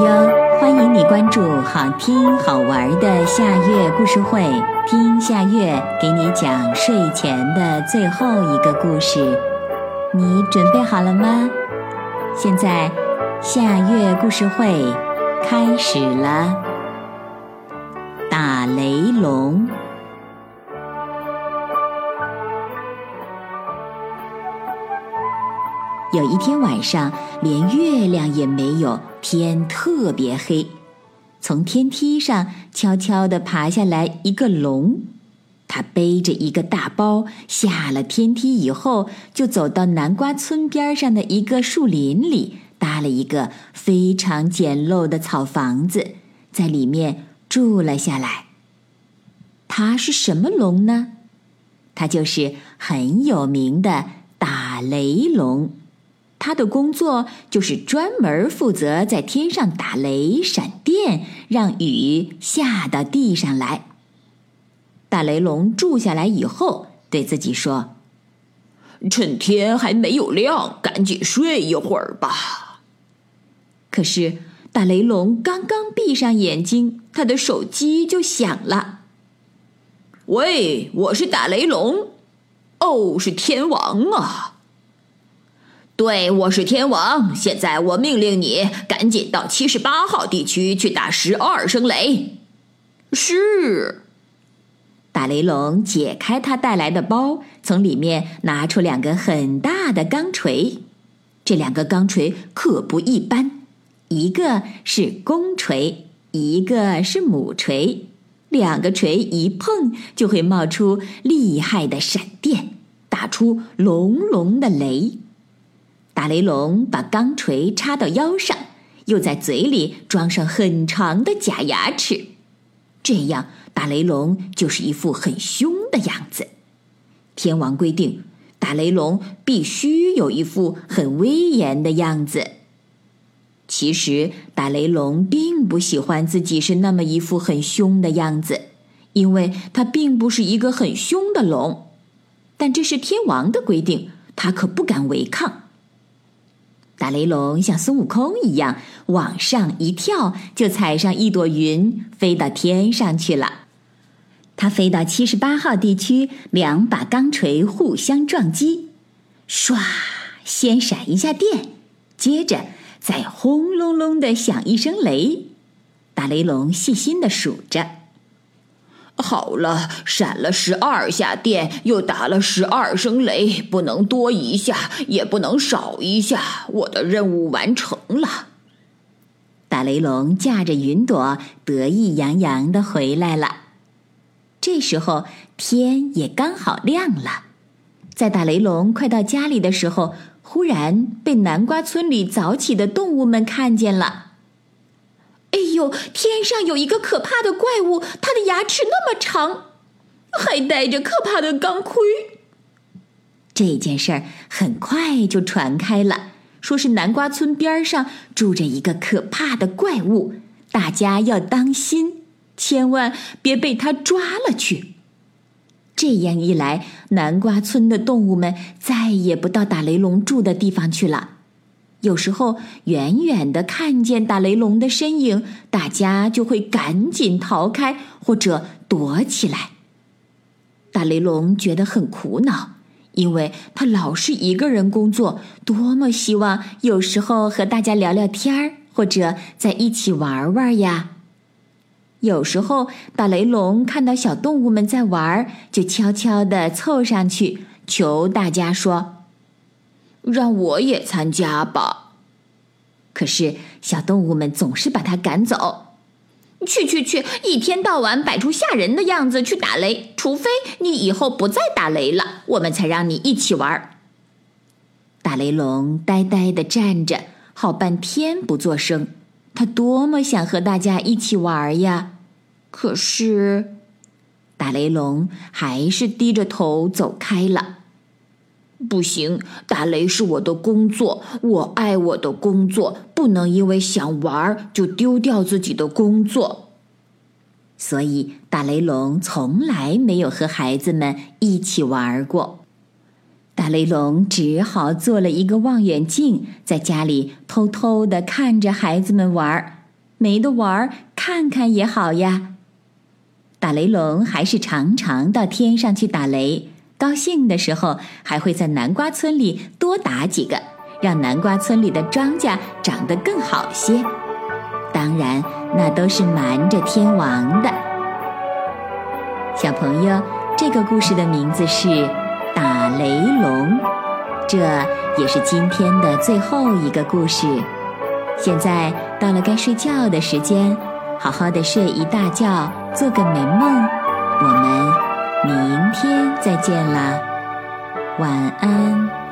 哟，欢迎你关注好听好玩的夏月故事会，听夏月给你讲睡前的最后一个故事。你准备好了吗？现在夏月故事会开始了。打雷龙。有一天晚上，连月亮也没有，天特别黑。从天梯上悄悄地爬下来一个龙，他背着一个大包，下了天梯以后，就走到南瓜村边上的一个树林里，搭了一个非常简陋的草房子，在里面住了下来。他是什么龙呢？他就是很有名的打雷龙。他的工作就是专门负责在天上打雷、闪电，让雨下到地上来。大雷龙住下来以后，对自己说：“趁天还没有亮，赶紧睡一会儿吧。”可是大雷龙刚刚闭上眼睛，他的手机就响了。“喂，我是大雷龙，哦，是天王啊。”对，我是天王。现在我命令你赶紧到七十八号地区去打十二声雷。是。大雷龙解开他带来的包，从里面拿出两个很大的钢锤。这两个钢锤可不一般，一个是公锤，一个是母锤。两个锤一碰，就会冒出厉害的闪电，打出隆隆的雷。大雷龙把钢锤插到腰上，又在嘴里装上很长的假牙齿，这样大雷龙就是一副很凶的样子。天王规定，大雷龙必须有一副很威严的样子。其实大雷龙并不喜欢自己是那么一副很凶的样子，因为他并不是一个很凶的龙。但这是天王的规定，他可不敢违抗。大雷龙像孙悟空一样往上一跳，就踩上一朵云，飞到天上去了。他飞到七十八号地区，两把钢锤互相撞击，唰，先闪一下电，接着再轰隆隆的响一声雷。大雷龙细心的数着。好了，闪了十二下电，又打了十二声雷，不能多一下，也不能少一下。我的任务完成了。大雷龙驾着云朵，得意洋洋的回来了。这时候天也刚好亮了。在大雷龙快到家里的时候，忽然被南瓜村里早起的动物们看见了。哎呦！天上有一个可怕的怪物，它的牙齿那么长，还戴着可怕的钢盔。这件事儿很快就传开了，说是南瓜村边上住着一个可怕的怪物，大家要当心，千万别被他抓了去。这样一来，南瓜村的动物们再也不到打雷龙住的地方去了。有时候，远远的看见打雷龙的身影，大家就会赶紧逃开或者躲起来。打雷龙觉得很苦恼，因为他老是一个人工作，多么希望有时候和大家聊聊天儿，或者在一起玩玩呀。有时候，打雷龙看到小动物们在玩，就悄悄地凑上去，求大家说。让我也参加吧。可是小动物们总是把他赶走。去去去！一天到晚摆出吓人的样子去打雷，除非你以后不再打雷了，我们才让你一起玩。大雷龙呆呆的站着，好半天不作声。他多么想和大家一起玩呀！可是，大雷龙还是低着头走开了。不行，打雷是我的工作，我爱我的工作，不能因为想玩就丢掉自己的工作。所以，打雷龙从来没有和孩子们一起玩过。打雷龙只好做了一个望远镜，在家里偷偷的看着孩子们玩。没得玩，看看也好呀。打雷龙还是常常到天上去打雷，高兴的时候还会在南瓜村里多打几个，让南瓜村里的庄稼长得更好些。当然，那都是瞒着天王的。小朋友，这个故事的名字是《打雷龙》，这也是今天的最后一个故事。现在到了该睡觉的时间，好好的睡一大觉，做个美梦。我们明天再见啦，晚安。